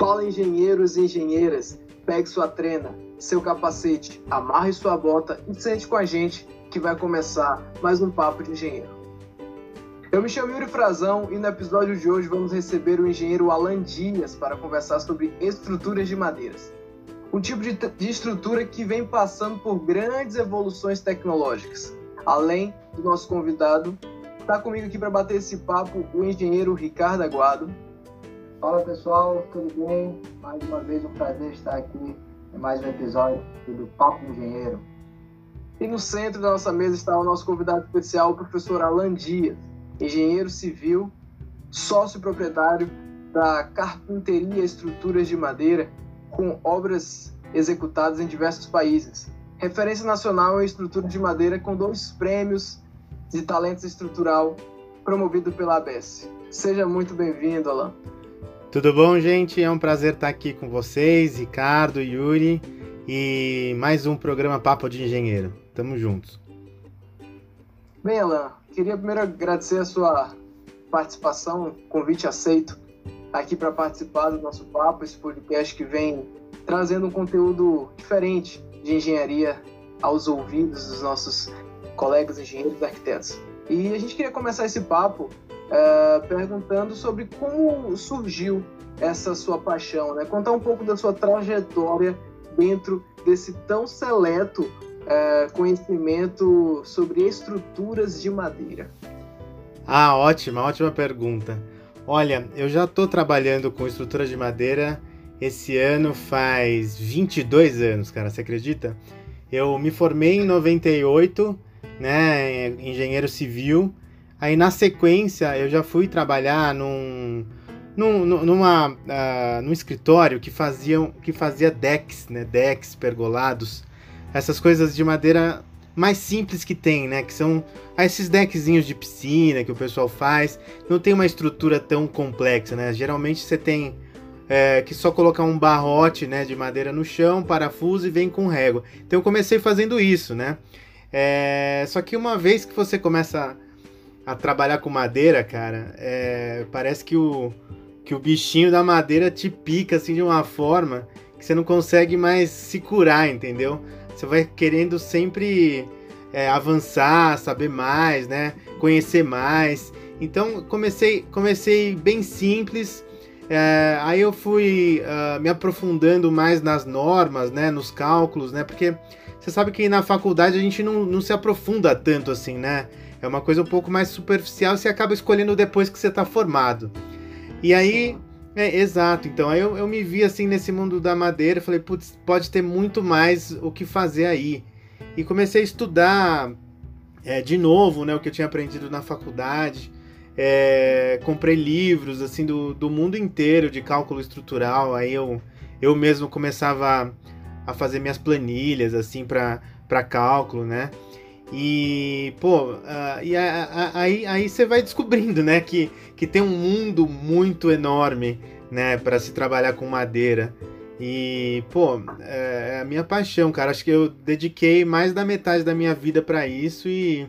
Fala, engenheiros e engenheiras, pegue sua trena, seu capacete, amarre sua bota e sente com a gente que vai começar mais um Papo de Engenheiro. Eu me chamo Yuri Frazão e no episódio de hoje vamos receber o engenheiro Alan Dias para conversar sobre estruturas de madeiras. Um tipo de, de estrutura que vem passando por grandes evoluções tecnológicas. Além do nosso convidado, está comigo aqui para bater esse papo o engenheiro Ricardo Aguado. Fala pessoal, tudo bem? Mais uma vez um prazer estar aqui em mais um episódio do Papo Engenheiro. E no centro da nossa mesa está o nosso convidado especial, o professor Alan Dias, engenheiro civil, sócio proprietário da Carpinteria Estruturas de Madeira, com obras executadas em diversos países. Referência nacional em estrutura de madeira com dois prêmios de talento estrutural promovido pela ABS. Seja muito bem-vindo, Alan. Tudo bom, gente? É um prazer estar aqui com vocês, Ricardo, Yuri, e mais um programa Papo de Engenheiro. Tamo juntos. Bem, Alan, queria primeiro agradecer a sua participação, convite aceito aqui para participar do nosso papo, esse podcast que vem trazendo um conteúdo diferente de engenharia aos ouvidos dos nossos colegas engenheiros e arquitetos. E a gente queria começar esse papo uh, perguntando sobre como surgiu essa sua paixão, né? Contar um pouco da sua trajetória dentro desse tão seleto uh, conhecimento sobre estruturas de madeira. Ah, ótima, ótima pergunta. Olha, eu já estou trabalhando com estrutura de madeira esse ano faz 22 anos, cara, você acredita? Eu me formei em 98, né, engenheiro civil. Aí na sequência eu já fui trabalhar num, num, numa, uh, num escritório que, faziam, que fazia decks, né, decks, pergolados, essas coisas de madeira mais simples que tem, né? Que são esses deckzinhos de piscina que o pessoal faz. Não tem uma estrutura tão complexa, né? Geralmente você tem é, que só colocar um barrote né, de madeira no chão, parafuso e vem com régua. Então eu comecei fazendo isso, né? É, só que uma vez que você começa a, trabalhar com madeira, cara, é, parece que o, que o bichinho da madeira te pica assim de uma forma que você não consegue mais se curar, entendeu? Você vai querendo sempre é, avançar, saber mais, né? Conhecer mais. Então comecei, comecei bem simples. É, aí eu fui uh, me aprofundando mais nas normas, né? Nos cálculos, né? Porque você sabe que na faculdade a gente não, não se aprofunda tanto assim, né? É uma coisa um pouco mais superficial você acaba escolhendo depois que você está formado. E aí é, exato. Então, aí eu, eu me vi assim nesse mundo da madeira, falei, putz, pode ter muito mais o que fazer aí. E comecei a estudar é, de novo, né, o que eu tinha aprendido na faculdade. É, comprei livros assim do, do mundo inteiro de cálculo estrutural. Aí eu, eu mesmo começava a fazer minhas planilhas assim para cálculo, né? E, pô, uh, e a, a, aí, aí você vai descobrindo, né, que, que tem um mundo muito enorme, né, para se trabalhar com madeira. E, pô, é, é a minha paixão, cara. Acho que eu dediquei mais da metade da minha vida para isso e,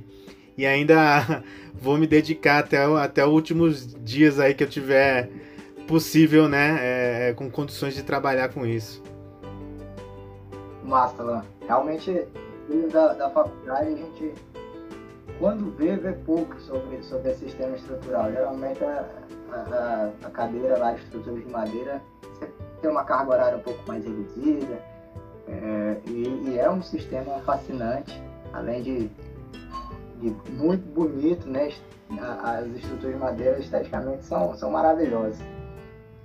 e ainda vou me dedicar até, até os últimos dias aí que eu tiver possível, né, é, é com condições de trabalhar com isso. Massa, Lan. Realmente da, da faculdade, a gente, quando vê, vê pouco sobre, sobre sistema estrutural. Geralmente a, a, a cadeira lá estruturas de madeira tem uma carga horária um pouco mais reduzida. É, e, e, é um sistema fascinante, além de, de muito bonito, né? As estruturas de madeira esteticamente são, são maravilhosas.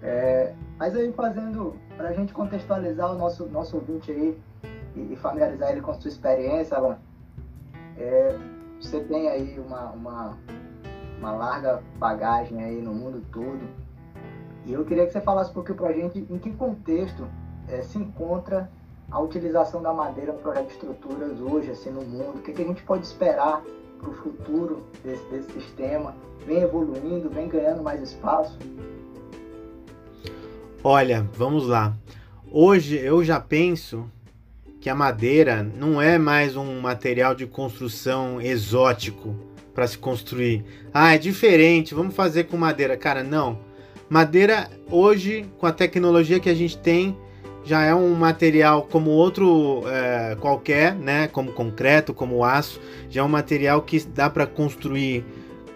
É, mas aí fazendo, para a gente contextualizar o nosso, nosso ouvinte aí, e, familiarizar ele com sua experiência, Alan. É, você tem aí uma, uma, uma larga bagagem aí no mundo todo. E eu queria que você falasse um pouquinho para a gente em que contexto é, se encontra a utilização da madeira no projeto de estruturas hoje, assim, no mundo. O que, que a gente pode esperar para o futuro desse, desse sistema? Vem evoluindo, vem ganhando mais espaço? Olha, vamos lá. Hoje eu já penso que a madeira não é mais um material de construção exótico para se construir. Ah, é diferente, vamos fazer com madeira. Cara, não. Madeira hoje, com a tecnologia que a gente tem, já é um material como outro é, qualquer, né? Como concreto, como aço, já é um material que dá para construir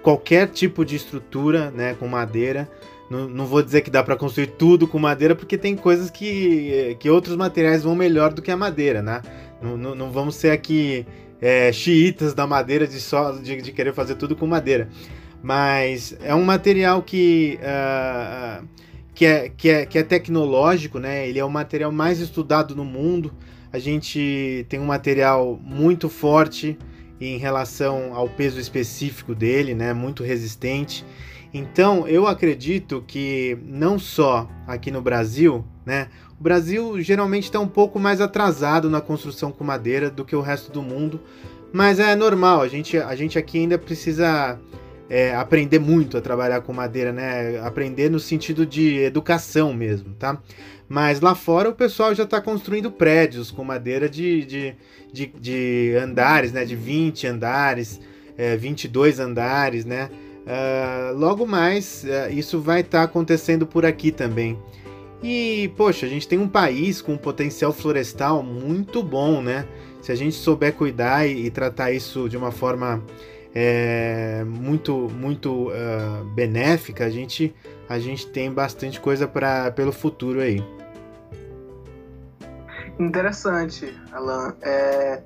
qualquer tipo de estrutura, né? Com madeira. Não, não vou dizer que dá para construir tudo com madeira, porque tem coisas que, que outros materiais vão melhor do que a madeira, né? Não, não, não vamos ser aqui é, xiitas da madeira de só de, de, querer fazer tudo com madeira. Mas é um material que, uh, que, é, que, é, que é tecnológico, né? Ele é o material mais estudado no mundo. A gente tem um material muito forte em relação ao peso específico dele, né? Muito resistente. Então, eu acredito que não só aqui no Brasil, né? O Brasil geralmente está um pouco mais atrasado na construção com madeira do que o resto do mundo, mas é normal. A gente, a gente aqui ainda precisa é, aprender muito a trabalhar com madeira, né? Aprender no sentido de educação mesmo, tá? Mas lá fora o pessoal já está construindo prédios com madeira de, de, de, de, andares, né? De 20 andares, é, 22 andares, né? Uh, logo mais, uh, isso vai estar tá acontecendo por aqui também. E, poxa, a gente tem um país com um potencial florestal muito bom, né? Se a gente souber cuidar e, e tratar isso de uma forma é, muito, muito uh, benéfica, a gente, a gente tem bastante coisa para pelo futuro aí. Interessante, Alan. É,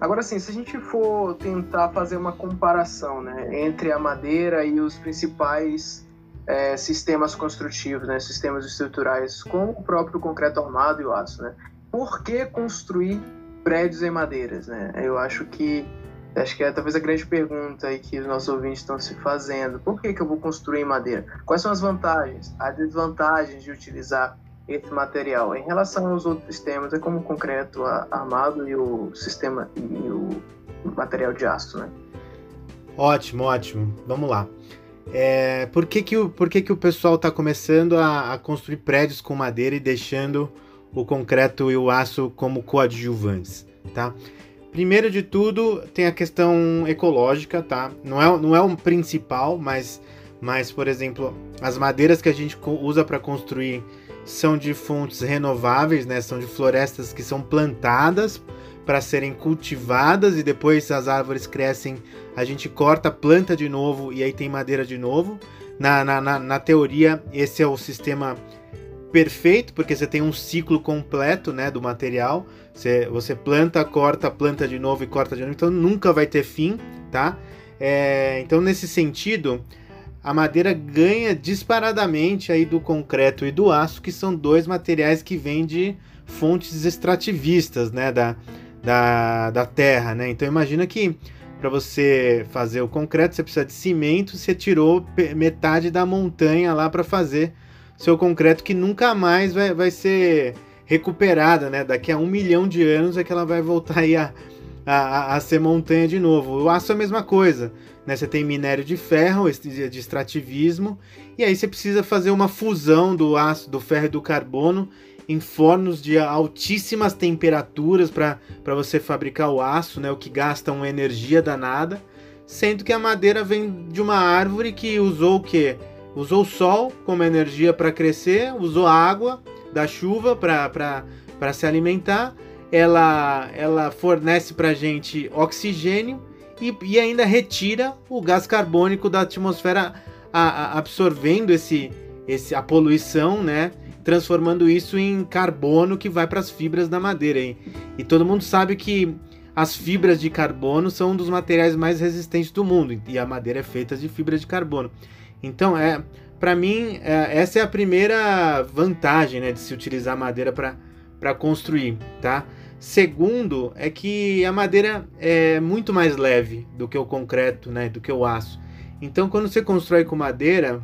Agora, sim, se a gente for tentar fazer uma comparação né, entre a madeira e os principais é, sistemas construtivos, né, sistemas estruturais, como o próprio concreto armado e o aço, né, por que construir prédios em madeiras? Né? Eu acho que acho que é talvez a grande pergunta aí que os nossos ouvintes estão se fazendo. Por que, que eu vou construir em madeira? Quais são as vantagens, as desvantagens de utilizar esse material. Em relação aos outros sistemas, é como o concreto armado e o sistema e o material de aço, né? Ótimo, ótimo. Vamos lá. É, por que, que, o, por que, que o pessoal está começando a, a, construir prédios com madeira e deixando o concreto e o aço como coadjuvantes, tá? Primeiro de tudo, tem a questão ecológica, tá? Não é, não é um principal, mas, mas, por exemplo, as madeiras que a gente usa para construir são de fontes renováveis, né? São de florestas que são plantadas para serem cultivadas e depois as árvores crescem, a gente corta, planta de novo e aí tem madeira de novo. Na, na, na, na teoria, esse é o sistema perfeito, porque você tem um ciclo completo né, do material. Você, você planta, corta, planta de novo e corta de novo, então nunca vai ter fim, tá? É, então, nesse sentido, a madeira ganha disparadamente aí do concreto e do aço, que são dois materiais que vêm de fontes extrativistas, né, da, da, da terra, né? Então imagina que para você fazer o concreto você precisa de cimento, você tirou metade da montanha lá para fazer seu concreto que nunca mais vai, vai ser recuperada, né? Daqui a um milhão de anos é que ela vai voltar aí a, a, a ser montanha de novo. O aço é a mesma coisa. Né? Você tem minério de ferro, de extrativismo, e aí você precisa fazer uma fusão do aço, do ferro e do carbono em fornos de altíssimas temperaturas para você fabricar o aço, né? o que gasta uma energia danada, sendo que a madeira vem de uma árvore que usou o quê? Usou o sol como energia para crescer, usou água da chuva para se alimentar, ela, ela fornece para gente oxigênio e, e ainda retira o gás carbônico da atmosfera, a, a, absorvendo esse, esse, a poluição, né? Transformando isso em carbono que vai para as fibras da madeira. E, e todo mundo sabe que as fibras de carbono são um dos materiais mais resistentes do mundo e a madeira é feita de fibra de carbono. Então, é, para mim, é, essa é a primeira vantagem né, de se utilizar madeira para construir, tá? Segundo, é que a madeira é muito mais leve do que o concreto, né, do que o aço. Então, quando você constrói com madeira,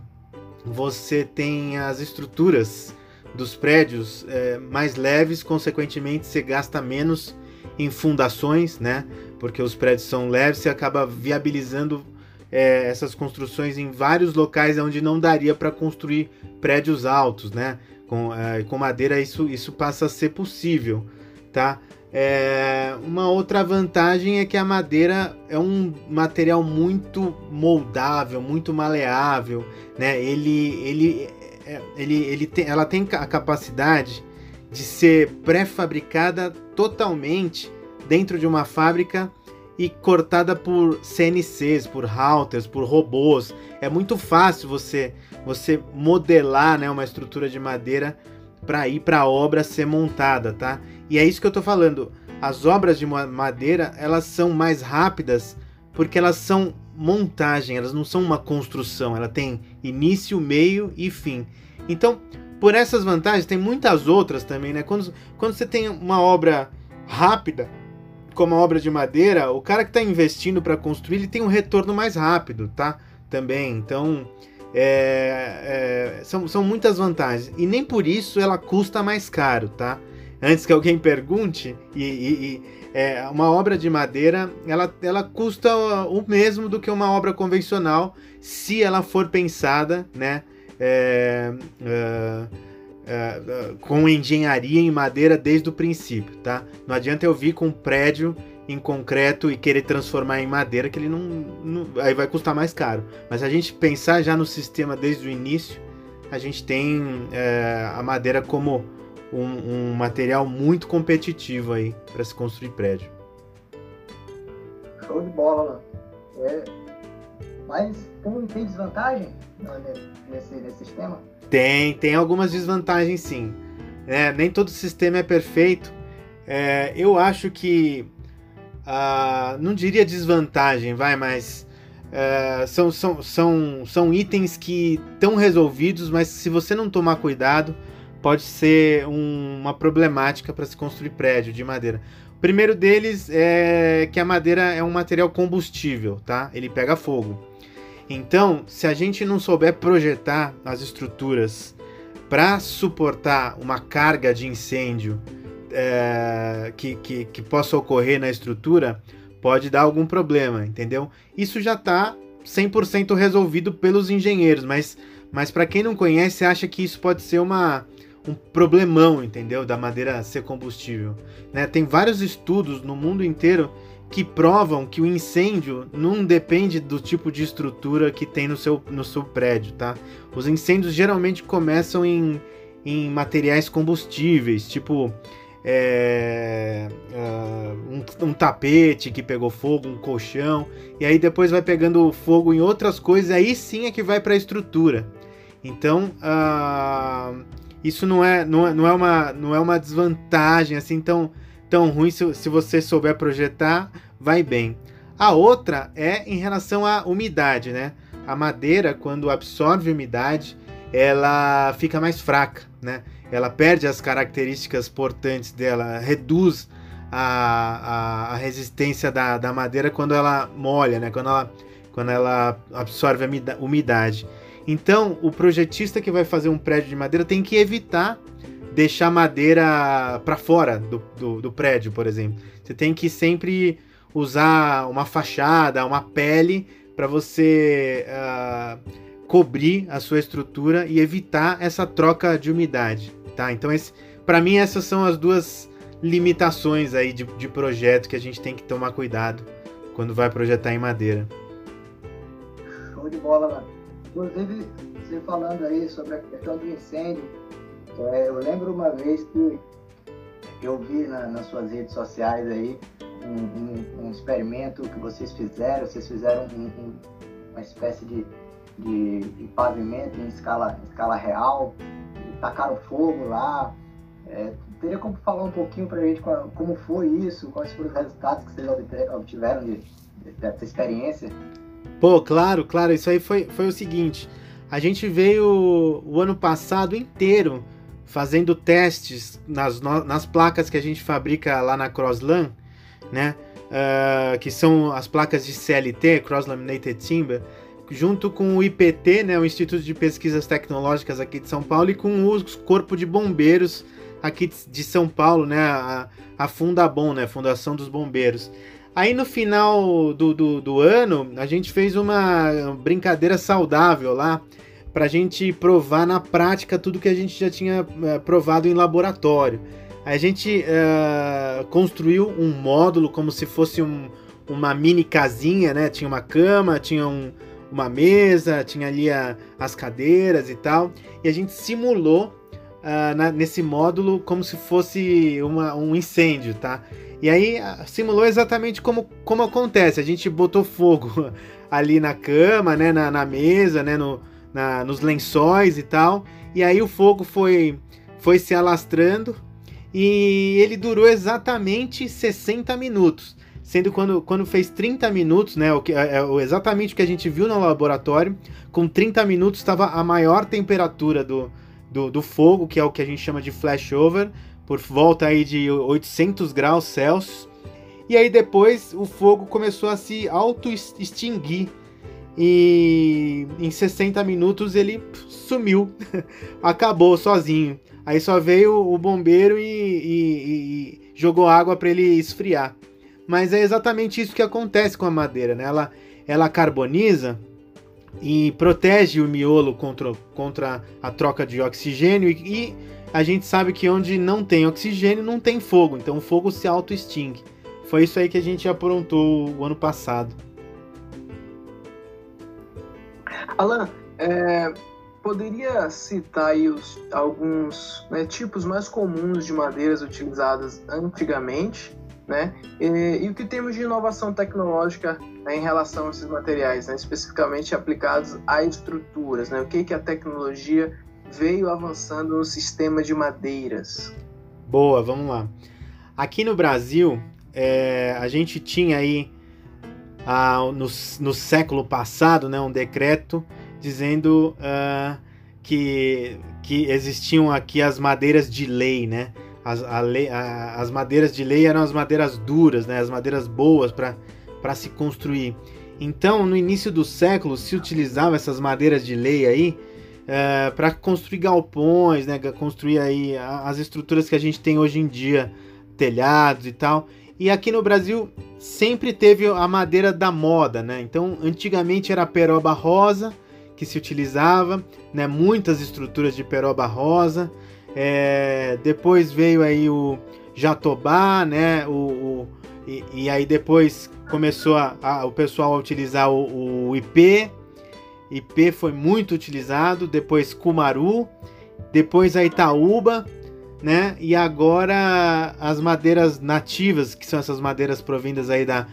você tem as estruturas dos prédios é, mais leves, consequentemente, você gasta menos em fundações, né? Porque os prédios são leves, você acaba viabilizando é, essas construções em vários locais onde não daria para construir prédios altos, né? Com, é, com madeira isso, isso passa a ser possível tá? É, uma outra vantagem é que a madeira é um material muito moldável, muito maleável, né? Ele, ele é, ele, ele tem, ela tem a capacidade de ser pré-fabricada totalmente dentro de uma fábrica e cortada por CNCs, por routers, por robôs. É muito fácil você você modelar, né, uma estrutura de madeira para ir para a obra ser montada, tá? E é isso que eu estou falando. As obras de madeira, elas são mais rápidas porque elas são montagem, elas não são uma construção, ela tem início, meio e fim. Então, por essas vantagens, tem muitas outras também, né? Quando, quando você tem uma obra rápida, como a obra de madeira, o cara que está investindo para construir, ele tem um retorno mais rápido, tá? Também, então, é, é, são, são muitas vantagens. E nem por isso ela custa mais caro, tá? Antes que alguém pergunte, e, e, e é, uma obra de madeira ela, ela custa o mesmo do que uma obra convencional se ela for pensada né, é, é, é, com engenharia em madeira desde o princípio. Tá? Não adianta eu vir com um prédio em concreto e querer transformar em madeira que ele não, não aí vai custar mais caro. Mas a gente pensar já no sistema desde o início, a gente tem é, a madeira como um, um material muito competitivo aí para se construir prédio. Show de bola, é, mas tem, tem desvantagem nesse, nesse sistema? Tem, tem algumas desvantagens sim. É, nem todo sistema é perfeito. É, eu acho que. Uh, não diria desvantagem, vai, mas. Uh, são, são, são, são itens que estão resolvidos, mas se você não tomar cuidado, pode ser um, uma problemática para se construir prédio de madeira. O primeiro deles é que a madeira é um material combustível, tá? Ele pega fogo. Então, se a gente não souber projetar as estruturas para suportar uma carga de incêndio é, que, que, que possa ocorrer na estrutura, pode dar algum problema, entendeu? Isso já está 100% resolvido pelos engenheiros, mas, mas para quem não conhece, acha que isso pode ser uma, um problemão, entendeu? Da madeira ser combustível. Né? Tem vários estudos no mundo inteiro que provam que o incêndio não depende do tipo de estrutura que tem no seu, no seu prédio, tá? Os incêndios geralmente começam em, em materiais combustíveis, tipo é, uh, um, um, tapete que pegou fogo, um colchão, e aí depois vai pegando fogo em outras coisas, aí sim é que vai para a estrutura. Então, uh, isso não é, não é, não é, uma, não é uma desvantagem assim tão, tão ruim se, se você souber projetar, vai bem. A outra é em relação à umidade, né? A madeira, quando absorve umidade, ela fica mais fraca, né? Ela perde as características portantes dela, reduz a, a, a resistência da, da madeira quando ela molha, né? Quando ela, quando ela absorve a umidade. Então, o projetista que vai fazer um prédio de madeira tem que evitar deixar madeira para fora do, do, do, prédio, por exemplo. Você tem que sempre usar uma fachada, uma pele para você uh, cobrir a sua estrutura e evitar essa troca de umidade, tá? Então, para mim, essas são as duas limitações aí de, de projeto que a gente tem que tomar cuidado quando vai projetar em madeira. Show de bola, mano. Inclusive, você falando aí sobre a questão do incêndio, é, eu lembro uma vez que eu vi na, nas suas redes sociais aí um, um, um, experimento que vocês fizeram, vocês fizeram um, uma espécie de, de, de, pavimento em escala, em escala real, tacaram fogo lá. É, teria como falar um pouquinho para a gente como foi isso, quais foram os resultados que vocês obtiveram de, dessa experiência? Pô, claro, claro, isso aí foi, foi o seguinte. A gente veio o ano passado inteiro fazendo testes nas, nas placas que a gente fabrica lá na Crosslan, né? Uh, que são as placas de CLT, Cross Laminated Timber, junto com o IPT, né, o Instituto de Pesquisas Tecnológicas aqui de São Paulo, e com o Corpo de Bombeiros aqui de São Paulo, né, a, a Fundabom, né, Fundação dos Bombeiros. Aí no final do, do, do, ano, a gente fez uma brincadeira saudável lá, pra gente provar na prática tudo que a gente já tinha uh, provado em laboratório. A gente uh, construiu um módulo como se fosse um, uma mini casinha, né? Tinha uma cama, tinha um, uma mesa, tinha ali a, as cadeiras e tal, e a gente simulou uh, na, nesse módulo como se fosse uma, um incêndio, tá? E aí simulou exatamente como, como acontece. A gente botou fogo ali na cama, né, na, na mesa, né, no, na, nos lençóis e tal. E aí o fogo foi, foi se alastrando e ele durou exatamente 60 minutos. Sendo quando, quando fez 30 minutos, né, o que, é, é, exatamente o que a gente viu no laboratório, com 30 minutos estava a maior temperatura do, do, do fogo, que é o que a gente chama de flashover, por volta aí de 800 graus Celsius. E aí depois o fogo começou a se auto-extinguir. E em 60 minutos ele sumiu, acabou sozinho. Aí só veio o bombeiro e, e, e jogou água para ele esfriar. Mas é exatamente isso que acontece com a madeira, né? Ela, ela carboniza e protege o miolo contra, contra a troca de oxigênio e, e a gente sabe que onde não tem oxigênio não tem fogo, então o fogo se auto-extingue. Foi isso aí que a gente aprontou o ano passado. Alan, é, poderia citar aí os, alguns né, tipos mais comuns de madeiras utilizadas antigamente, né? E, e o que temos de inovação tecnológica né, em relação a esses materiais, né, especificamente aplicados a estruturas, né? O que, que a tecnologia veio avançando no sistema de madeiras? Boa, vamos lá. Aqui no Brasil, é, a gente tinha aí no, no, século passado né, um decreto dizendo uh, que, que existiam aqui as madeiras de lei, né? As, a a, as madeiras de lei eram as madeiras duras, né? As madeiras boas para se construir. Então, no início do século, se utilizava essas madeiras de lei aí é, para construir galpões, né, construir aí as estruturas que a gente tem hoje em dia, telhados e tal. E aqui no Brasil sempre teve a madeira da moda, né? Então, antigamente era a peroba rosa que se utilizava, né? Muitas estruturas de peroba rosa. É, depois veio aí o jatobá, né? O, o e, e, aí depois começou a, a, o pessoal a utilizar o, o IP, IP foi muito utilizado, depois Kumaru, depois a Itaúba, né? E agora as madeiras nativas, que são essas madeiras provindas aí da,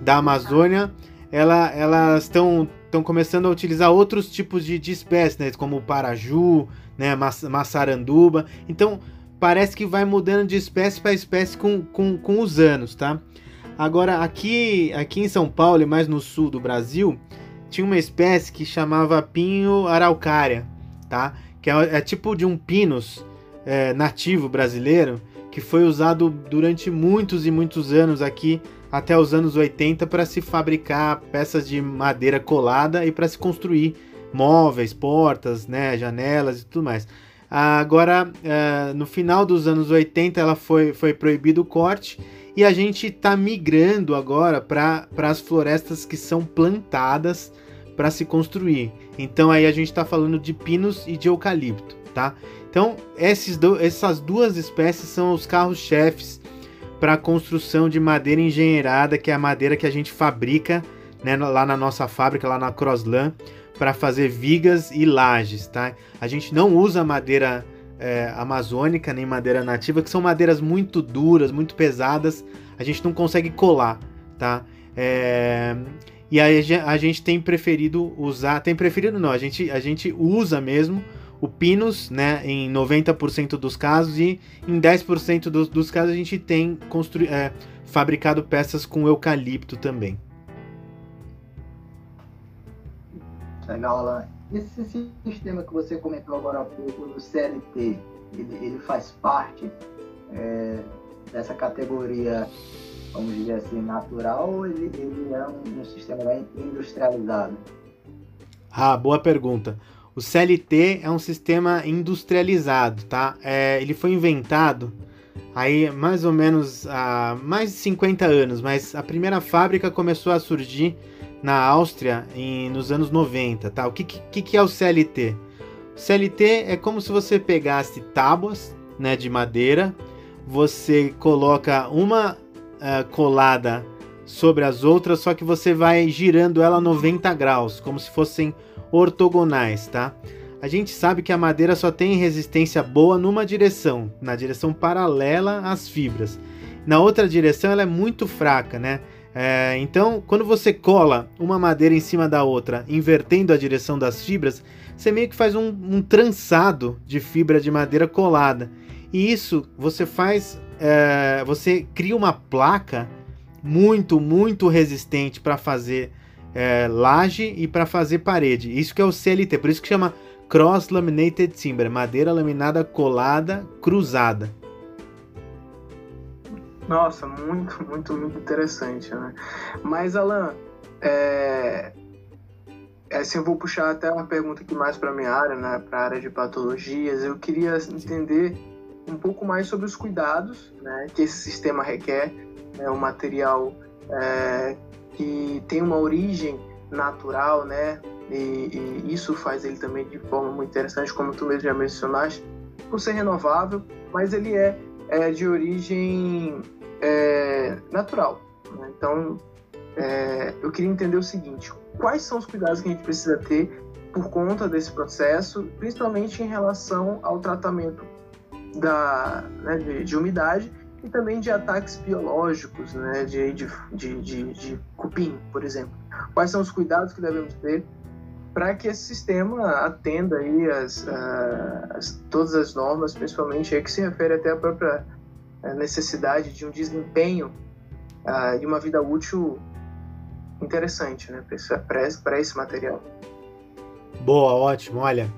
da Amazônia, ela, elas estão começando a utilizar outros tipos de, de espécies, né? Como o paraju, né? Massaranduba. Então parece que vai mudando de espécie para espécie com, com, com os anos, tá? Agora aqui aqui em São Paulo e mais no sul do Brasil tinha uma espécie que chamava pinho araucária, tá? Que é, é tipo de um pinus é, nativo brasileiro que foi usado durante muitos e muitos anos aqui até os anos 80 para se fabricar peças de madeira colada e para se construir móveis, portas, né, janelas e tudo mais. Agora, uh, no final dos anos 80, ela foi, foi proibido o corte e a gente está migrando agora para as florestas que são plantadas para se construir. Então aí a gente está falando de pinos e de eucalipto, tá? Então esses do, essas duas espécies são os carros-chefes para a construção de madeira engenheirada, que é a madeira que a gente fabrica né, lá na nossa fábrica, lá na Crosslan, para fazer vigas e lajes, tá? A gente não usa madeira é, amazônica nem madeira nativa, que são madeiras muito duras, muito pesadas, a gente não consegue colar, tá? É, e aí a gente tem preferido usar, tem preferido não, a gente, a gente usa mesmo o Pinus, né, em 90% dos casos e em 10% dos, dos casos a gente tem constru, é, fabricado peças com eucalipto também. Legal, Alan. Esse sistema que você comentou agora há pouco do CLT, ele, ele faz parte é, dessa categoria vamos dizer assim, natural ou ele, ele é um, um sistema industrializado? Ah, boa pergunta. O CLT é um sistema industrializado, tá? É, ele foi inventado aí mais ou menos há mais de 50 anos, mas a primeira fábrica começou a surgir na Áustria em, nos anos 90, tá? O que, que, que é o CLT? CLT é como se você pegasse tábuas né, de madeira, você coloca uma uh, colada sobre as outras, só que você vai girando ela 90 graus, como se fossem ortogonais, tá? A gente sabe que a madeira só tem resistência boa numa direção, na direção paralela às fibras. Na outra direção ela é muito fraca, né? É, então, quando você cola uma madeira em cima da outra, invertendo a direção das fibras, você meio que faz um, um trançado de fibra de madeira colada. E isso você faz, é, você cria uma placa muito, muito resistente para fazer é, laje e para fazer parede. Isso que é o CLT, por isso que chama Cross Laminated Timber, madeira laminada colada cruzada. Nossa, muito, muito, muito interessante, né? Mas, Alan, é... é assim, eu vou puxar até uma pergunta aqui mais para minha área, né? Para a área de patologias. Eu queria entender um pouco mais sobre os cuidados né, que esse sistema requer. É um material é, que tem uma origem natural, né? E, e, isso faz ele também de forma muito interessante, como tu mesmo já mencionaste, por ser renovável, mas ele é, é de origem é, natural. Né? Então, é, eu queria entender o seguinte: quais são os cuidados que a gente precisa ter por conta desse processo, principalmente em relação ao tratamento da, né, de, de, umidade e também de ataques biológicos, né, de, de, de, de, cupim, por exemplo. Quais são os cuidados que devemos ter para que esse sistema atenda aí as, as, todas as normas, principalmente aí que se refere até à própria necessidade de um desempenho uh, de uma vida útil interessante né, para esse material. Boa, ótimo. Olha,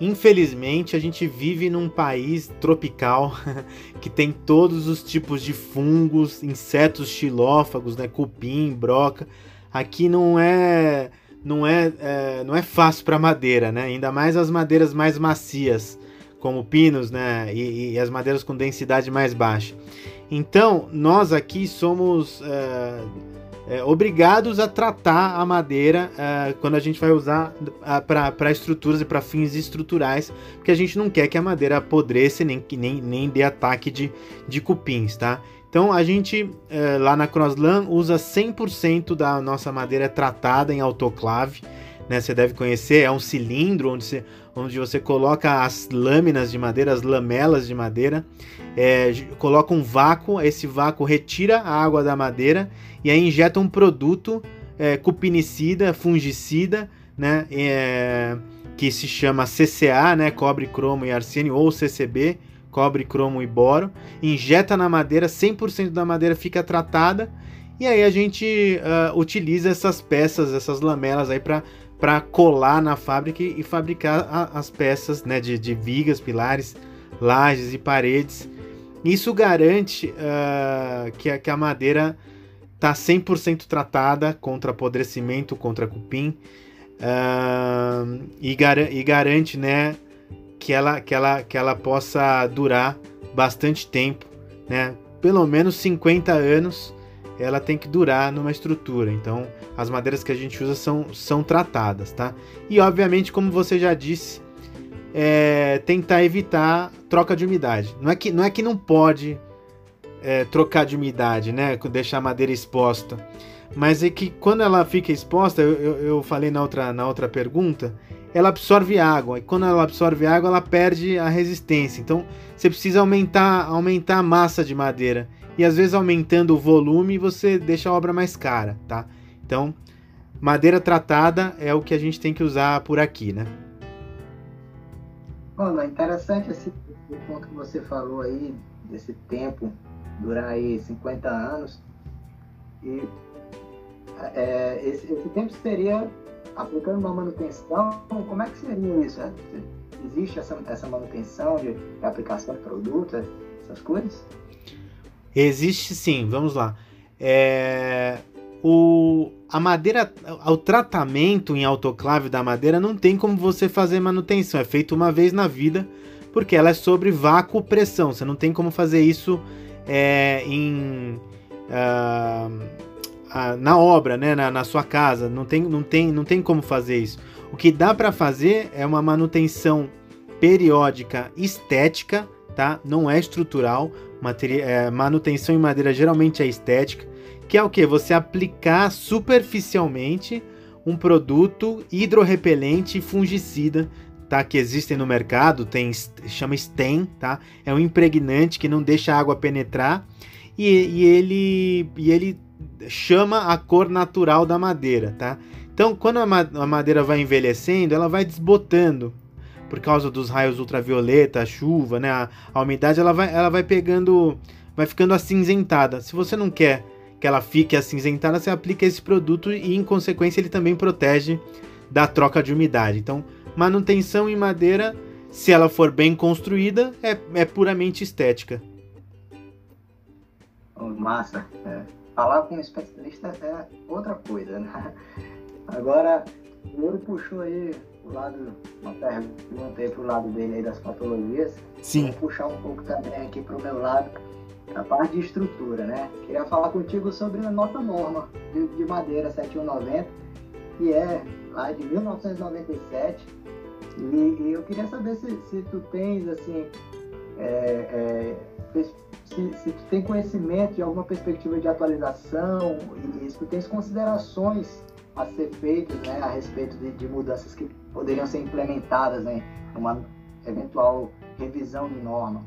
infelizmente a gente vive num país tropical que tem todos os tipos de fungos, insetos xilófagos, né, cupim, broca. Aqui não é não é, é não é fácil para madeira, né? Ainda mais as madeiras mais macias como pinos, né, e, e, as madeiras com densidade mais baixa. Então, nós aqui somos é, é, obrigados a tratar a madeira é, quando a gente vai usar para estruturas e para fins estruturais, porque a gente não quer que a madeira apodreça nem, nem, nem dê ataque de, de cupins, tá? Então a gente é, lá na Crosslan usa 100% da nossa madeira tratada em autoclave né? Você deve conhecer, é um cilindro onde você, onde você coloca as lâminas de madeira, as lamelas de madeira, é, coloca um vácuo, esse vácuo retira a água da madeira e aí injeta um produto é, cupinicida, fungicida, né? É, que se chama CCA, né? Cobre, cromo e arsênio, ou CCB, cobre, cromo e boro, injeta na madeira, 100% da madeira fica tratada, e aí a gente uh, utiliza essas peças, essas lamelas aí para colar na fábrica e fabricar a, as peças né, de, de, vigas, pilares, lajes e paredes. Isso garante uh, que, a, que, a, madeira está 100% tratada contra apodrecimento, contra cupim uh, e, gar e, garante né, que, ela, que, ela, que ela possa durar bastante tempo, né, pelo menos 50 anos ela tem que durar numa estrutura. Então, as madeiras que a gente usa são, são tratadas, tá? E, obviamente, como você já disse, é, tentar evitar troca de umidade. Não é que não, é que não pode é, trocar de umidade, né? Deixar a madeira exposta. Mas é que quando ela fica exposta, eu, eu, eu falei na outra, na outra pergunta, ela absorve água. E quando ela absorve água, ela perde a resistência. Então, você precisa aumentar, aumentar a massa de madeira e às vezes aumentando o volume você deixa a obra mais cara, tá? Então, madeira tratada é o que a gente tem que usar por aqui, né? Olha, interessante esse ponto que você falou aí, desse tempo, durar aí 50 anos. E é, esse, esse, tempo seria aplicando uma manutenção, como é que seria isso? Existe essa, essa manutenção de, de aplicação de produtos, essas coisas? Existe sim, vamos lá. É, o, a madeira, o tratamento em autoclave da madeira não tem como você fazer manutenção, é feito uma vez na vida, porque ela é sobre vácuo pressão. Você não tem como fazer isso é, em uh, uh, na obra, né, na, na, sua casa. Não tem, não tem, não tem como fazer isso. O que dá para fazer é uma manutenção periódica estética, tá? Não é estrutural. É, manutenção em madeira geralmente é estética. que é o que? Você aplicar superficialmente um produto hidrorrepelente e fungicida, tá? Que existem no mercado, tem chama STEM, tá? É um impregnante que não deixa a água penetrar e, e ele e ele chama a cor natural da madeira, tá? Então, quando a, ma a madeira vai envelhecendo, ela vai desbotando por causa dos raios ultravioleta, a chuva, né? A, a umidade, ela vai, ela vai pegando, vai ficando acinzentada. Se você não quer que ela fique acinzentada, você aplica esse produto e, em consequência, ele também protege da troca de umidade. Então, manutenção em madeira, se ela for bem construída, é, é puramente estética. Massa. É. Falar com um especialista é outra coisa, né? Agora, o Ouro puxou aí o lado, uma pergunta aí pro lado dele aí das patologias. Sim. Vou puxar um pouco também aqui pro meu lado a parte de estrutura, né? Queria falar contigo sobre a nossa norma de, de madeira 7190, que é lá de 1997. E, e eu queria saber se, se tu tens, assim, é, é, se, se, tu tem conhecimento de alguma perspectiva de atualização e se tu tens considerações a ser feitas né, a respeito de, de mudanças que poderiam ser implementadas em né, uma eventual revisão de norma.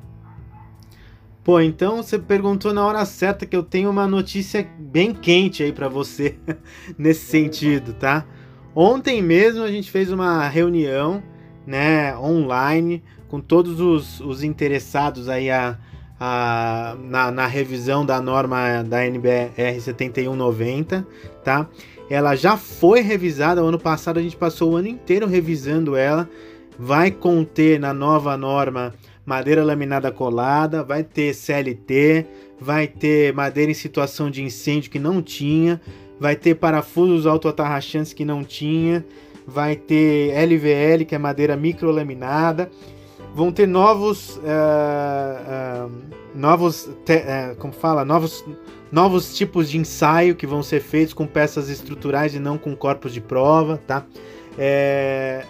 Pô, então você perguntou na hora certa que eu tenho uma notícia bem quente aí para você nesse sentido, tá? Ontem mesmo a gente fez uma reunião, né, online com todos os, os interessados aí a, a, na, na revisão da norma da NBR 7190, tá? Ela já foi revisada, o ano passado a gente passou o ano inteiro revisando ela, vai conter na nova norma madeira laminada colada, vai ter CLT, vai ter madeira em situação de incêndio que não tinha, vai ter parafusos autoatarrachantes que não tinha, vai ter LVL, que é madeira microlaminada, vão ter novos, uh, uh, novos, te, uh, como fala, novos, novos tipos de ensaio que vão ser feitos com peças estruturais e não com corpos de prova, tá? É,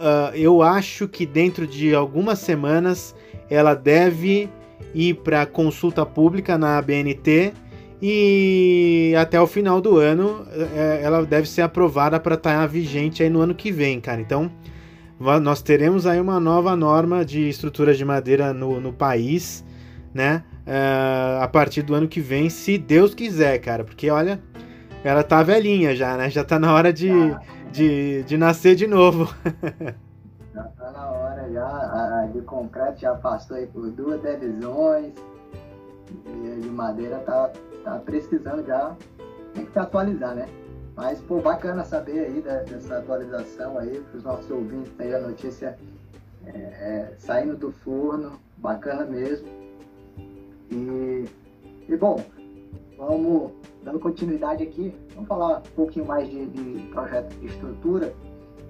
uh, eu acho que dentro de algumas semanas ela deve ir para consulta pública na ABNT e até o final do ano ela deve ser aprovada para estar tá vigente aí no ano que vem, cara. Então nós teremos aí uma nova norma de estruturas de madeira no, no país, né? Uh, a partir do ano que vem, se Deus quiser, cara. Porque olha, ela tá velhinha já, né? Já tá na hora de, de, de nascer de novo. já tá na hora, já. A, de concreto já passou aí por duas revisões. E de madeira tá, tá precisando já. Tem que se atualizar, né? Mas, pô, bacana saber aí dessa atualização aí, para os nossos ouvintes aí, a notícia é, é, saindo do forno, bacana mesmo. E, e bom, vamos dando continuidade aqui, vamos falar um pouquinho mais de, de projeto de estrutura.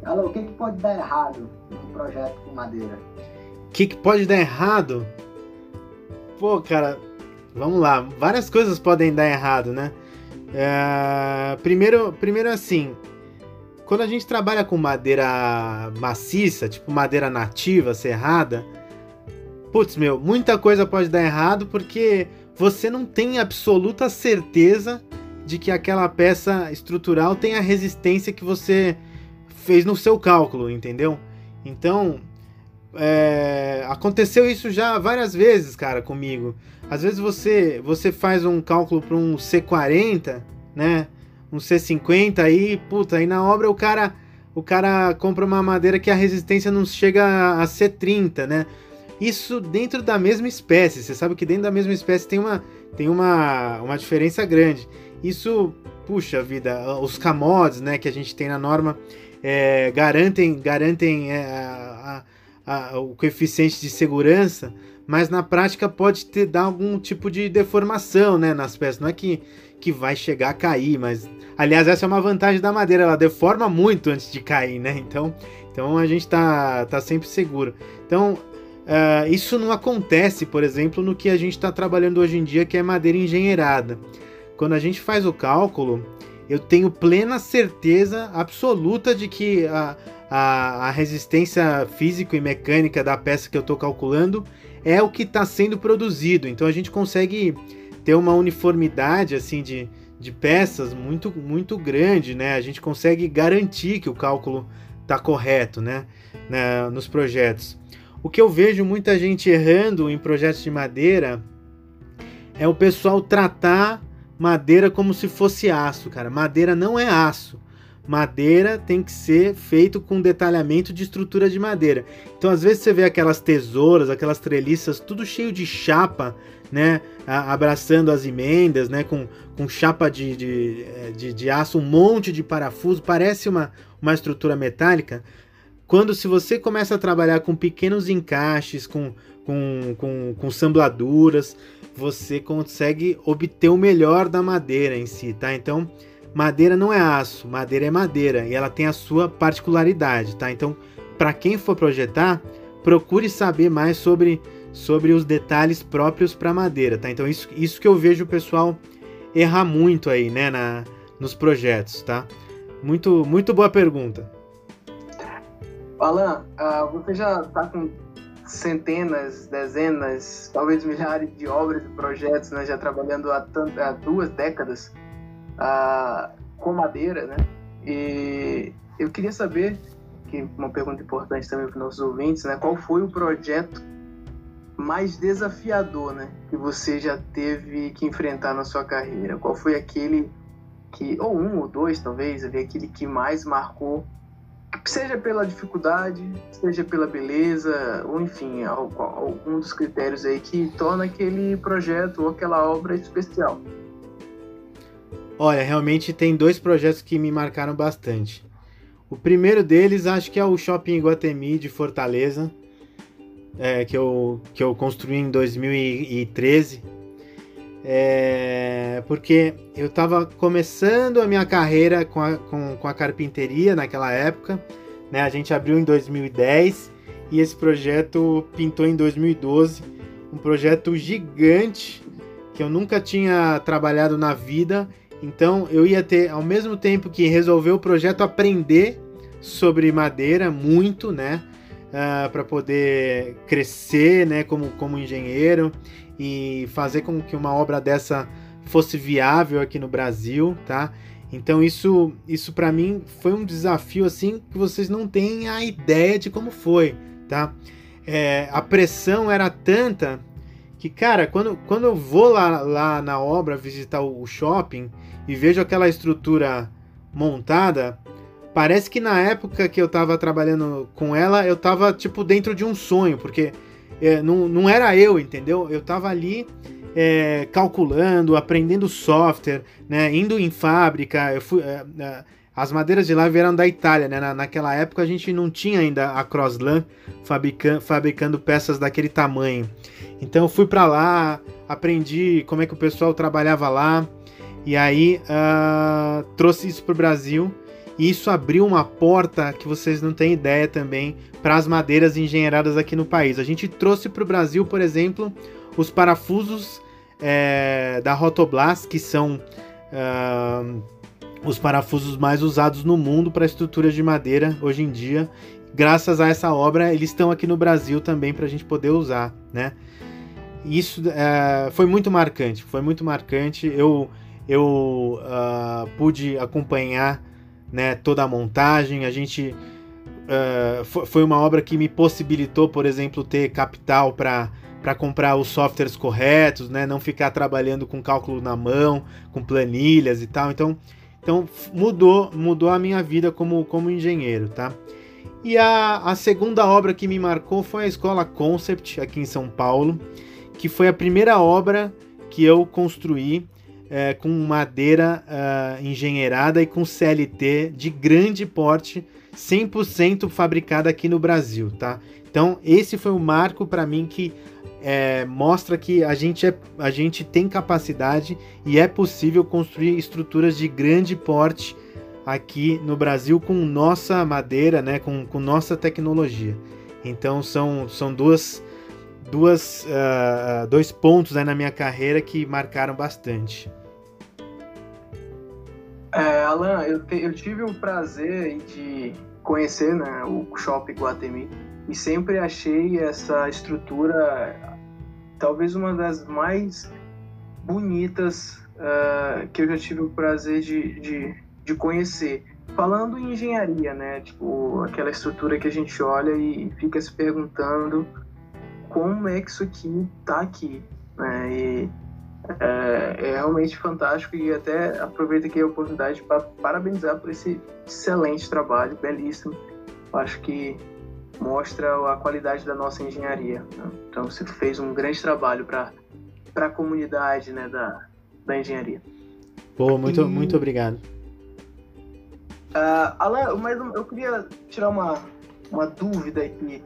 Alô, o que, que pode dar errado no projeto com madeira? O que, que pode dar errado? Pô, cara, vamos lá. Várias coisas podem dar errado, né? É, primeiro, primeiro assim, quando a gente trabalha com madeira maciça, tipo madeira nativa, serrada, putz, meu, muita coisa pode dar errado porque você não tem absoluta certeza de que aquela peça estrutural tem a resistência que você fez no seu cálculo, entendeu? Então, é, aconteceu isso já várias vezes, cara, comigo. Às vezes você você faz um cálculo para um C40, né? Um C50 aí, puta, aí na obra o cara o cara compra uma madeira que a resistência não chega a C30, né? Isso dentro da mesma espécie. Você sabe que dentro da mesma espécie tem uma tem uma, uma diferença grande. Isso, puxa vida, os camods, né, que a gente tem na norma, é, garantem garantem é, a, o coeficiente de segurança mas na prática pode ter dar algum tipo de deformação, né, nas peças. Não é que, que vai chegar a cair, mas aliás essa é uma vantagem da madeira, ela deforma muito antes de cair, né? Então, então a gente tá, tá sempre seguro. Então uh, isso não acontece, por exemplo, no que a gente está trabalhando hoje em dia, que é madeira engenheirada. Quando a gente faz o cálculo, eu tenho plena certeza absoluta de que a, a, a resistência física e mecânica da peça que eu estou calculando é o que está sendo produzido. Então a gente consegue ter uma uniformidade assim de, de peças muito, muito grande, né? A gente consegue garantir que o cálculo está correto, né? Na, nos projetos. O que eu vejo muita gente errando em projetos de madeira é o pessoal tratar madeira como se fosse aço, cara. Madeira não é aço. Madeira tem que ser feito com detalhamento de estrutura de madeira. Então, às vezes você vê aquelas tesouras, aquelas treliças, tudo cheio de chapa, né? abraçando as emendas, né? Com, com chapa de, de, eh, de, de aço, um monte de parafuso, parece uma, uma estrutura metálica. Quando se você começa a trabalhar com pequenos encaixes, com, com, com, com sambladuras, você consegue obter o melhor da madeira em si, tá? Então, madeira não é aço, madeira é madeira e ela tem a sua particularidade, tá? Então, para quem for projetar, procure saber mais sobre, sobre os detalhes próprios para madeira, tá? Então, isso, isso que eu vejo o pessoal errar muito aí, né, na, nos projetos, tá? Muito, muito boa pergunta. Alan, uh, você já está com centenas, dezenas, talvez milhares de obras e projetos, né, já trabalhando há, há duas décadas uh, com madeira, né? E eu queria saber, que uma pergunta importante também para os nossos ouvintes, né? Qual foi o projeto mais desafiador, né, que você já teve que enfrentar na sua carreira? Qual foi aquele que, ou um ou dois talvez, aquele que mais marcou seja pela dificuldade, seja pela beleza, ou enfim, algum dos critérios aí que torna aquele projeto ou aquela obra especial. Olha, realmente tem dois projetos que me marcaram bastante. O primeiro deles acho que é o Shopping Guatemi de Fortaleza, é, que, eu, que eu construí em 2013. É, porque eu estava começando a minha carreira com a, com, com a carpinteria naquela época. Né? A gente abriu em 2010 e esse projeto pintou em 2012. Um projeto gigante que eu nunca tinha trabalhado na vida. Então eu ia ter, ao mesmo tempo que resolver o projeto, aprender sobre madeira muito, né? Uh, ah, para poder crescer, né? Como, como engenheiro e fazer com que uma obra dessa fosse viável aqui no Brasil, tá? Então isso, isso para mim foi um desafio assim que vocês não têm a ideia de como foi, tá? É, a pressão era tanta que, cara, quando, quando eu vou lá, lá na obra visitar o shopping e vejo aquela estrutura montada, parece que na época que eu tava trabalhando com ela, eu tava tipo dentro de um sonho, porque é, não, não era eu, entendeu? Eu tava ali é, calculando, aprendendo software, né? Indo em fábrica. Eu fui, é, é, as madeiras de lá vieram da Itália, né? Na, naquela época a gente não tinha ainda a Crosslan fabricando, fabricando peças daquele tamanho. Então eu fui para lá, aprendi como é que o pessoal trabalhava lá e aí uh, trouxe isso para o Brasil e isso abriu uma porta que vocês não têm ideia também para as madeiras engenheiradas aqui no país. A gente trouxe para o Brasil, por exemplo, os parafusos é, da Rotoblast, que são uh, os parafusos mais usados no mundo para estruturas de madeira hoje em dia. Graças a essa obra, eles estão aqui no Brasil também para a gente poder usar, né? Isso uh, foi muito marcante, foi muito marcante. Eu, eu uh, pude acompanhar né, toda a montagem. A gente uh, foi uma obra que me possibilitou, por exemplo, ter capital para para comprar os softwares corretos, né? Não ficar trabalhando com cálculo na mão, com planilhas e tal. Então, então mudou, mudou a minha vida como, como engenheiro, tá? E a, a segunda obra que me marcou foi a Escola Concept aqui em São Paulo, que foi a primeira obra que eu construí é, com madeira uh, engenheirada e com CLT de grande porte, 100% fabricada aqui no Brasil, tá? Então esse foi o marco para mim que é, mostra que a gente, é, a gente tem capacidade e é possível construir estruturas de grande porte aqui no Brasil com nossa madeira, né, com, com nossa tecnologia. Então são, são duas, duas, uh, dois pontos né, na minha carreira que marcaram bastante. É, Alan, eu, te, eu tive o prazer de conhecer né, o Shopping Guatemi e sempre achei essa estrutura talvez uma das mais bonitas uh, que eu já tive o prazer de, de, de, conhecer. Falando em engenharia, né? Tipo, aquela estrutura que a gente olha e fica se perguntando como é que isso aqui está aqui, né? E é, é, realmente fantástico e até aproveito aqui a oportunidade para parabenizar por esse excelente trabalho, belíssimo. Acho que mostra a qualidade da nossa engenharia. Né? Então você fez um grande trabalho para a comunidade né, da, da engenharia. Pô, muito, e... muito obrigado. Uh, Alan, mas eu queria tirar uma, uma dúvida aqui.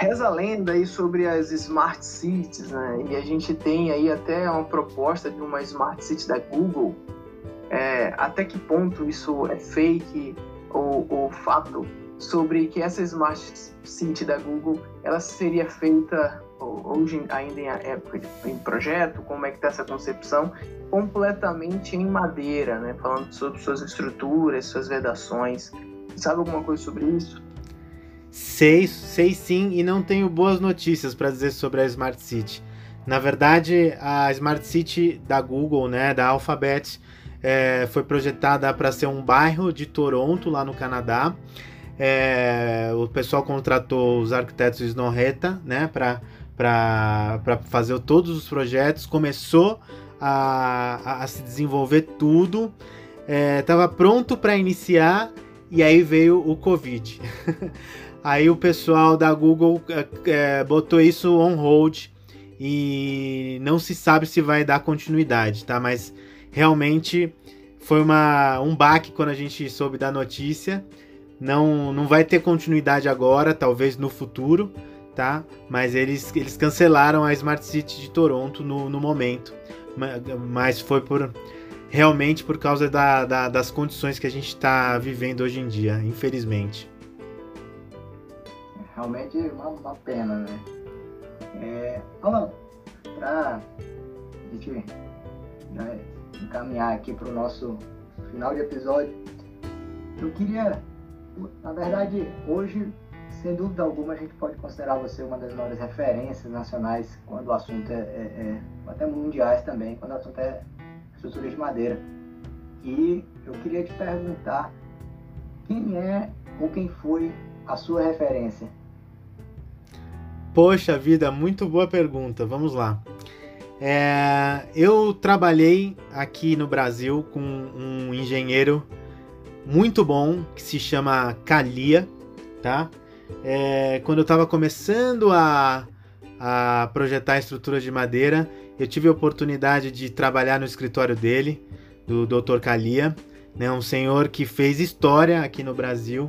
Reza a lenda aí sobre as Smart Cities, né? E a gente tem aí até uma proposta de uma Smart City da Google. É, até que ponto isso é fake ou, ou fato sobre que essa Smart City da Google ela seria feita hoje ainda em, época em projeto, como é que está essa concepção, completamente em madeira, né? Falando sobre suas estruturas, suas vedações. Sabe alguma coisa sobre isso? Sei, sei sim, e não tenho boas notícias para dizer sobre a Smart City. Na verdade, a Smart City da Google, né, da Alphabet, é, foi projetada para ser um bairro de Toronto, lá no Canadá. É, o pessoal contratou os arquitetos Snorreta, né, para fazer todos os projetos. Começou a, a, a se desenvolver tudo. Estava é, pronto para iniciar e aí veio o Covid. Aí o pessoal da Google é, botou isso on hold e não se sabe se vai dar continuidade, tá? Mas realmente foi uma, um baque quando a gente soube da notícia. Não, não vai ter continuidade agora, talvez no futuro, tá? Mas eles, eles cancelaram a Smart City de Toronto no, no momento. Mas foi por realmente por causa da, da, das condições que a gente está vivendo hoje em dia, infelizmente realmente uma, uma pena, né? É, Alan, para a gente né, encaminhar aqui para o nosso final de episódio, eu queria, na verdade, hoje, sem dúvida alguma, a gente pode considerar você uma das maiores referências nacionais quando o assunto é, é, é até mundiais também, quando o assunto é estruturas de madeira. E eu queria te perguntar quem é ou quem foi a sua referência Poxa vida, muito boa pergunta. Vamos lá. É, eu trabalhei aqui no Brasil com um engenheiro muito bom que se chama Calia, tá? É, quando eu estava começando a, a projetar estruturas de madeira, eu tive a oportunidade de trabalhar no escritório dele, do Dr. Calia, né? Um senhor que fez história aqui no Brasil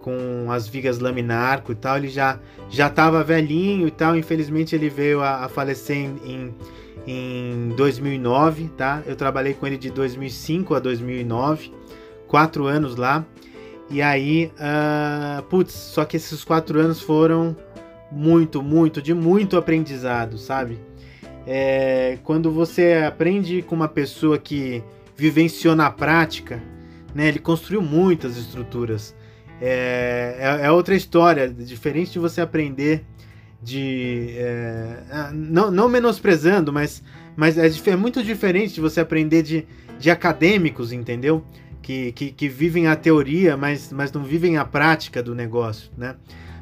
com as vigas laminarco e tal, ele já já estava velhinho e tal, infelizmente ele veio a, a falecer em, em, em 2009, tá? Eu trabalhei com ele de 2005 a 2009, quatro anos lá, e aí, uh, putz, só que esses quatro anos foram muito, muito, de muito aprendizado, sabe? É, quando você aprende com uma pessoa que vivenciou na prática, né? Ele construiu muitas estruturas é, é, é, outra história, diferente de você aprender de. É, ah, não, não menosprezando, mas, mas é, é, muito diferente de você aprender de, de acadêmicos, entendeu? Que, que, que, vivem a teoria, mas, mas não vivem a prática do negócio, né?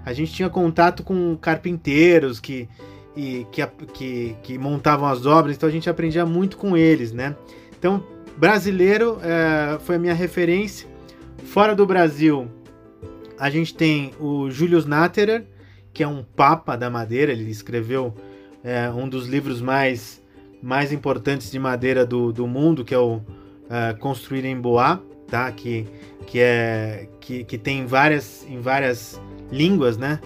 A gente tinha contato com carpinteiros que, e, que, que, que montavam as obras, então a gente aprendia muito com eles, né? Então, brasileiro é, foi a minha referência. Fora do Brasil, a gente tem o Julius Natterer, que é um papa da madeira, ele escreveu é, um dos livros mais, mais importantes de madeira do, do mundo, que é o é, Construir em Bois, tá? que, que, é, que, que tem várias, em várias línguas, né?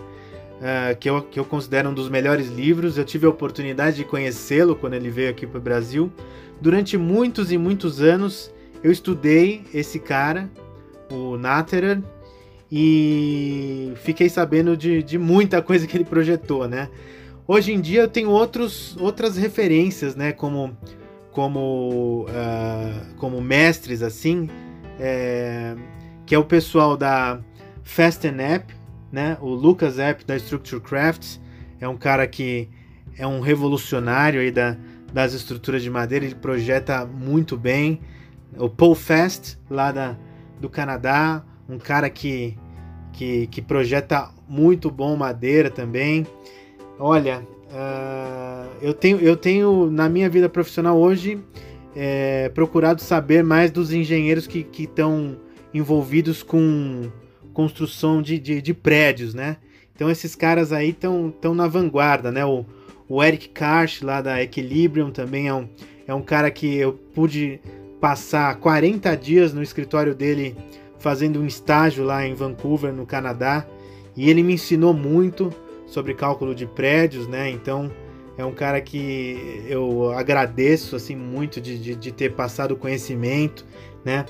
Uh, que, eu, que eu considero um dos melhores livros. Eu tive a oportunidade de conhecê-lo quando ele veio aqui para o Brasil. Durante muitos e muitos anos eu estudei esse cara, o Natterer, e fiquei sabendo de, de muita coisa que ele projetou, né? Hoje em dia eu tenho outros, outras referências, né? Como, como, uh, como mestres, assim, é, que é o pessoal da Fasten App, né? O Lucas App da Structure Crafts é um cara que é um revolucionário aí da, das estruturas de madeira, ele projeta muito bem. O Paul Fest, lá da, do Canadá, um cara que, que, que projeta muito bom madeira também. Olha, uh, eu, tenho, eu tenho na minha vida profissional hoje é, procurado saber mais dos engenheiros que estão envolvidos com construção de, de, de, prédios, né? Então esses caras aí estão na vanguarda, né? O, o Eric Karsh, lá da Equilibrium, também é um, é um cara que eu pude passar 40 dias no escritório dele fazendo um estágio lá em Vancouver, no Canadá, e ele me ensinou muito sobre cálculo de prédios, né? Então é um cara que eu agradeço assim muito de, de, de ter passado conhecimento, né?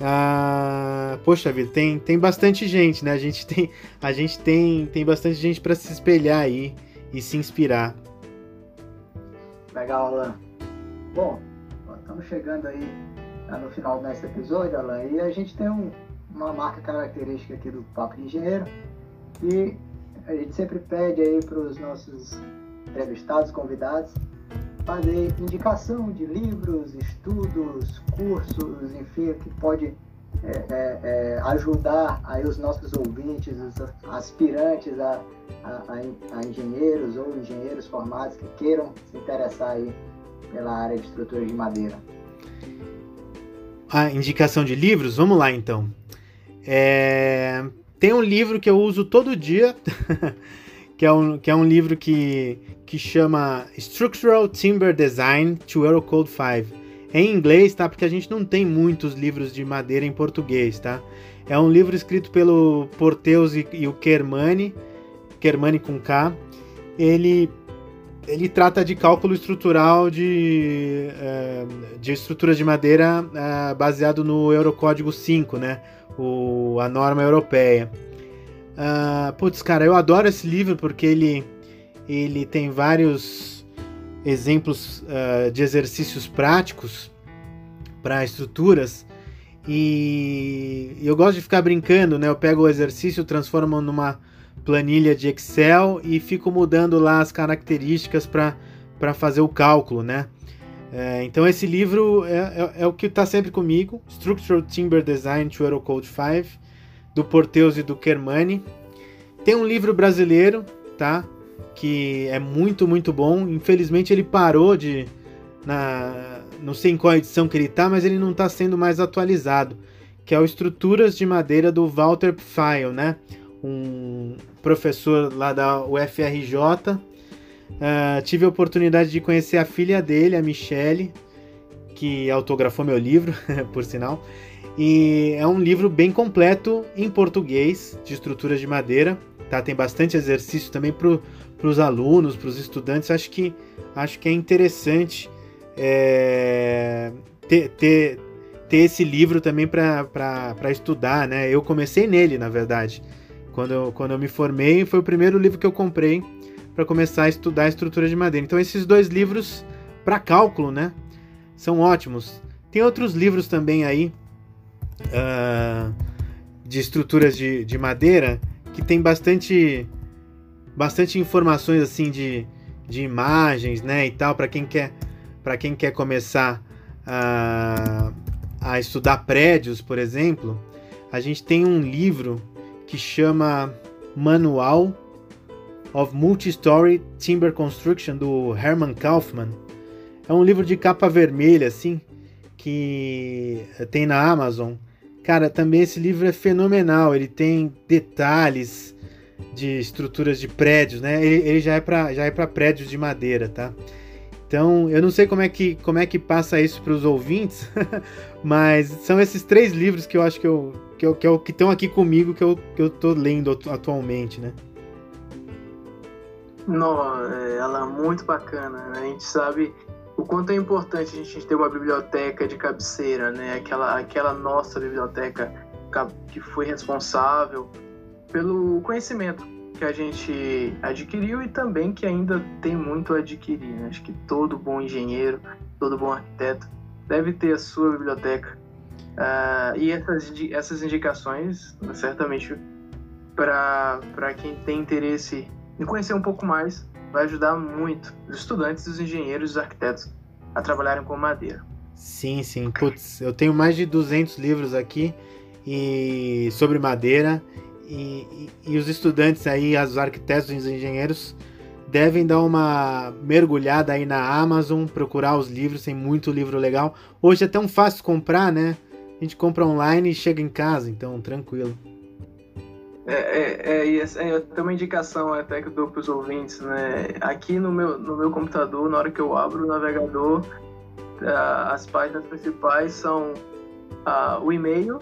Ah, poxa vida, tem, tem bastante gente, né? A gente tem, a gente tem, tem bastante gente para se espelhar aí e se inspirar. Legal, Alan. Bom, estamos chegando aí tá no final desse episódio, Alan, e a gente tem um, uma marca característica aqui do Papo de Engenheiro, e a gente sempre pede aí para os nossos entrevistados, convidados, fazer indicação de livros, estudos, cursos, enfim, que pode é, é, é, ajudar aí os nossos ouvintes, os aspirantes a, a, a, engenheiros ou engenheiros formados que queiram se interessar aí pela área de estrutura de madeira. A indicação de livros? Vamos lá então. É... Tem um livro que eu uso todo dia, que, é um, que é um livro que, que chama Structural Timber Design to Eurocode 5 em inglês, tá? Porque a gente não tem muitos livros de madeira em português, tá? É um livro escrito pelo Porteus e, e o Kermani, Kermani com K. Ele ele trata de cálculo estrutural de, uh, de estruturas de madeira uh, baseado no Eurocódigo 5, né? O, a norma europeia. Uh, putz, cara, eu adoro esse livro porque ele, ele tem vários exemplos uh, de exercícios práticos para estruturas e eu gosto de ficar brincando, né? Eu pego o exercício, transformo numa planilha de Excel e fico mudando lá as características para fazer o cálculo, né? É, então esse livro é, é, é o que está sempre comigo, Structural Timber Design to Eurocode 5, do Porteus e do Kermani. Tem um livro brasileiro, tá? que é muito, muito bom. Infelizmente ele parou de. Na, não sei em qual edição que ele está, mas ele não está sendo mais atualizado. Que é o Estruturas de Madeira do Walter Pfeil, né? Um professor lá da UFRJ. Uh, tive a oportunidade de conhecer a filha dele, a Michelle, que autografou meu livro, por sinal. E é um livro bem completo em português, de estruturas de madeira. Tá? Tem bastante exercício também para para os alunos, para os estudantes, acho que, acho que é interessante é, ter, ter, ter esse livro também para estudar, né? Eu comecei nele, na verdade. Quando eu, quando eu me formei, foi o primeiro livro que eu comprei para começar a estudar a estrutura de madeira. Então, esses dois livros para cálculo, né? São ótimos. Tem outros livros também aí uh, de estruturas de, de madeira que tem bastante bastante informações assim de, de imagens, né, e tal, para quem quer para quem quer começar a, a estudar prédios, por exemplo, a gente tem um livro que chama Manual of Multi-Story Timber Construction do Herman Kaufman. É um livro de capa vermelha assim que tem na Amazon. Cara, também esse livro é fenomenal. Ele tem detalhes, de estruturas de prédios, né? Ele, ele já é para já é para prédios de madeira, tá? Então, eu não sei como é que, como é que passa isso para os ouvintes, mas são esses três livros que eu acho que eu que, eu, que, eu, que estão aqui comigo que eu, que eu tô lendo atualmente, né? Não, é, ela é muito bacana. Né? A gente sabe o quanto é importante a gente ter uma biblioteca de cabeceira, né? Aquela, aquela nossa biblioteca que foi responsável pelo conhecimento que a gente adquiriu e também que ainda tem muito a adquirir. Né? Acho que todo bom engenheiro, todo bom arquiteto deve ter a sua biblioteca. Uh, e essas, essas indicações, certamente, para quem tem interesse em conhecer um pouco mais vai ajudar muito os estudantes, os engenheiros, os arquitetos a trabalharem com madeira. Sim, sim. Putz, eu tenho mais de 200 livros aqui e sobre madeira e, e, e os estudantes aí, os arquitetos e os engenheiros devem dar uma mergulhada aí na Amazon, procurar os livros, tem muito livro legal. Hoje é tão fácil comprar, né? A gente compra online e chega em casa, então tranquilo. É, é, é, é, tem uma indicação até que eu dou para os ouvintes, né? Aqui no meu, no meu computador, na hora que eu abro o navegador, as páginas principais são uh, o e-mail,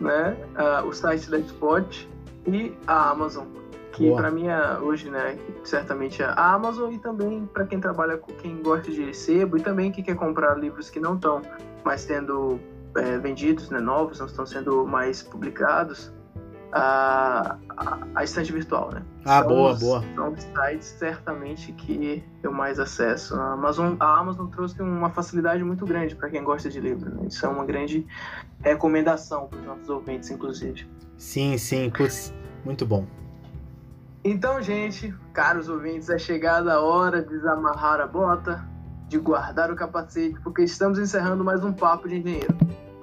né? Uh, o site da Spot e a Amazon que para mim é, hoje, né, certamente é a Amazon e também para quem trabalha com quem gosta de sebo e também que quer comprar livros que não estão mais sendo é, vendidos, né, novos, não estão sendo mais publicados, a, a, a estante virtual, né? Ah, são boa, os, boa. São sites certamente que eu mais acesso. A Amazon, a Amazon trouxe uma facilidade muito grande para quem gosta de livro. Né? Isso é uma grande recomendação para os nossos ouvintes, inclusive. Sim, sim, putz, muito bom. Então, gente, caros ouvintes, é chegada a hora de desamarrar a bota, de guardar o capacete, porque estamos encerrando mais um Papo de Engenheiro.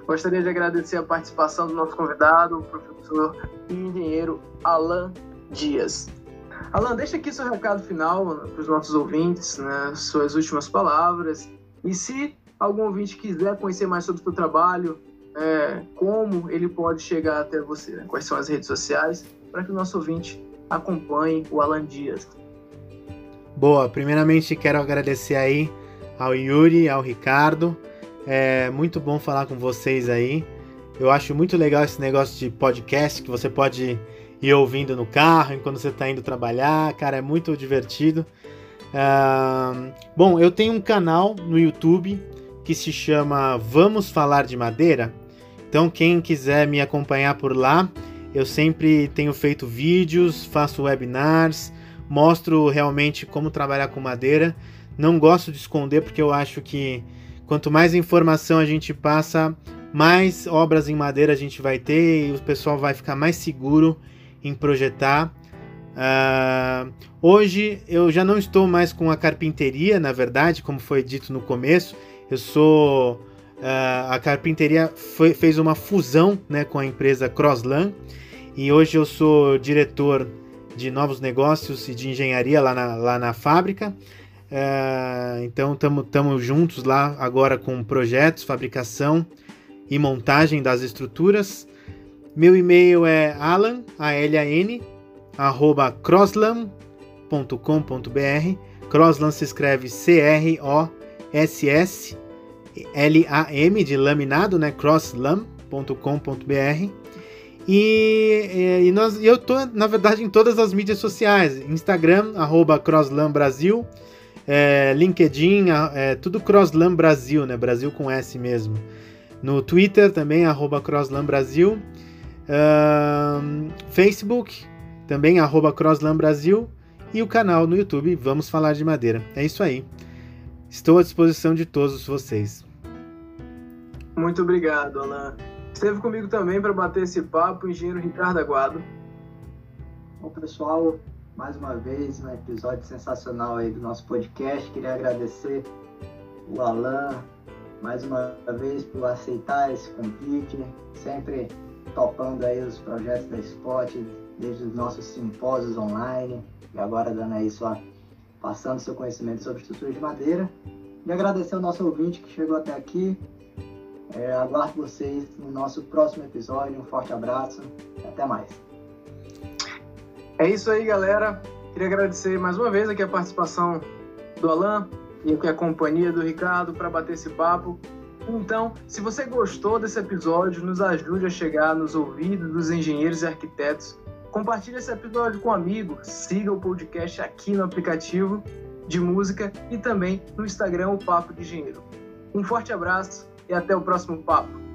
Gostaria de agradecer a participação do nosso convidado, o professor e engenheiro Alan Dias. Alan, deixa aqui seu recado final para os nossos ouvintes, né, suas últimas palavras. E se algum ouvinte quiser conhecer mais sobre o seu trabalho, é, como ele pode chegar até você, né? quais são as redes sociais, para que o nosso ouvinte acompanhe o Alan Dias. Boa, primeiramente quero agradecer aí ao Yuri, ao Ricardo. É muito bom falar com vocês aí. Eu acho muito legal esse negócio de podcast que você pode ir ouvindo no carro enquanto você está indo trabalhar. Cara, é muito divertido. Uh, bom, eu tenho um canal no YouTube que se chama Vamos Falar de Madeira. Então, quem quiser me acompanhar por lá, eu sempre tenho feito vídeos, faço webinars, mostro realmente como trabalhar com madeira. Não gosto de esconder porque eu acho que quanto mais informação a gente passa, mais obras em madeira a gente vai ter e o pessoal vai ficar mais seguro em projetar. Uh, hoje eu já não estou mais com a carpinteria, na verdade, como foi dito no começo. Eu sou. Uh, a carpinteria foi, fez uma fusão né, com a empresa Crossland e hoje eu sou diretor de novos negócios e de engenharia lá na, lá na fábrica. É, então estamos juntos lá agora com projetos, fabricação e montagem das estruturas. Meu e-mail é alan, A-L-A-N, arroba crosslam.com.br. Crosslam se escreve C-R-O-S-S-L-A-M, de laminado, né? crosslam.com.br. E, e, nós, eu tô, na verdade, em todas as mídias sociais: Instagram, arroba Crosslam Brasil, é, LinkedIn, é, tudo Crosslam Brasil, né? Brasil com S mesmo. No Twitter também, arroba Crosslam Brasil. Uh, Facebook, também, arroba Crosslam Brasil. E o canal no YouTube, Vamos Falar de Madeira. É isso aí. Estou à disposição de todos vocês. Muito obrigado, Alan. Esteve comigo também para bater esse papo o engenheiro Ricardo Aguado. Bom, pessoal, mais uma vez um episódio sensacional aí do nosso podcast. Queria agradecer o Alan mais uma vez por aceitar esse convite, sempre topando aí os projetos da Spot, desde os nossos simpósios online e agora dando aí sua passando seu conhecimento sobre estruturas de madeira. E agradecer ao nosso ouvinte que chegou até aqui. É, aguardo vocês no nosso próximo episódio. Um forte abraço e até mais. É isso aí, galera. Queria agradecer mais uma vez aqui a participação do Alan e aqui a companhia do Ricardo para bater esse papo. Então, se você gostou desse episódio, nos ajude a chegar nos ouvidos dos engenheiros e arquitetos. Compartilhe esse episódio com um amigo, siga o podcast aqui no aplicativo de música e também no Instagram, o Papo de Engenheiro. Um forte abraço e até o próximo papo.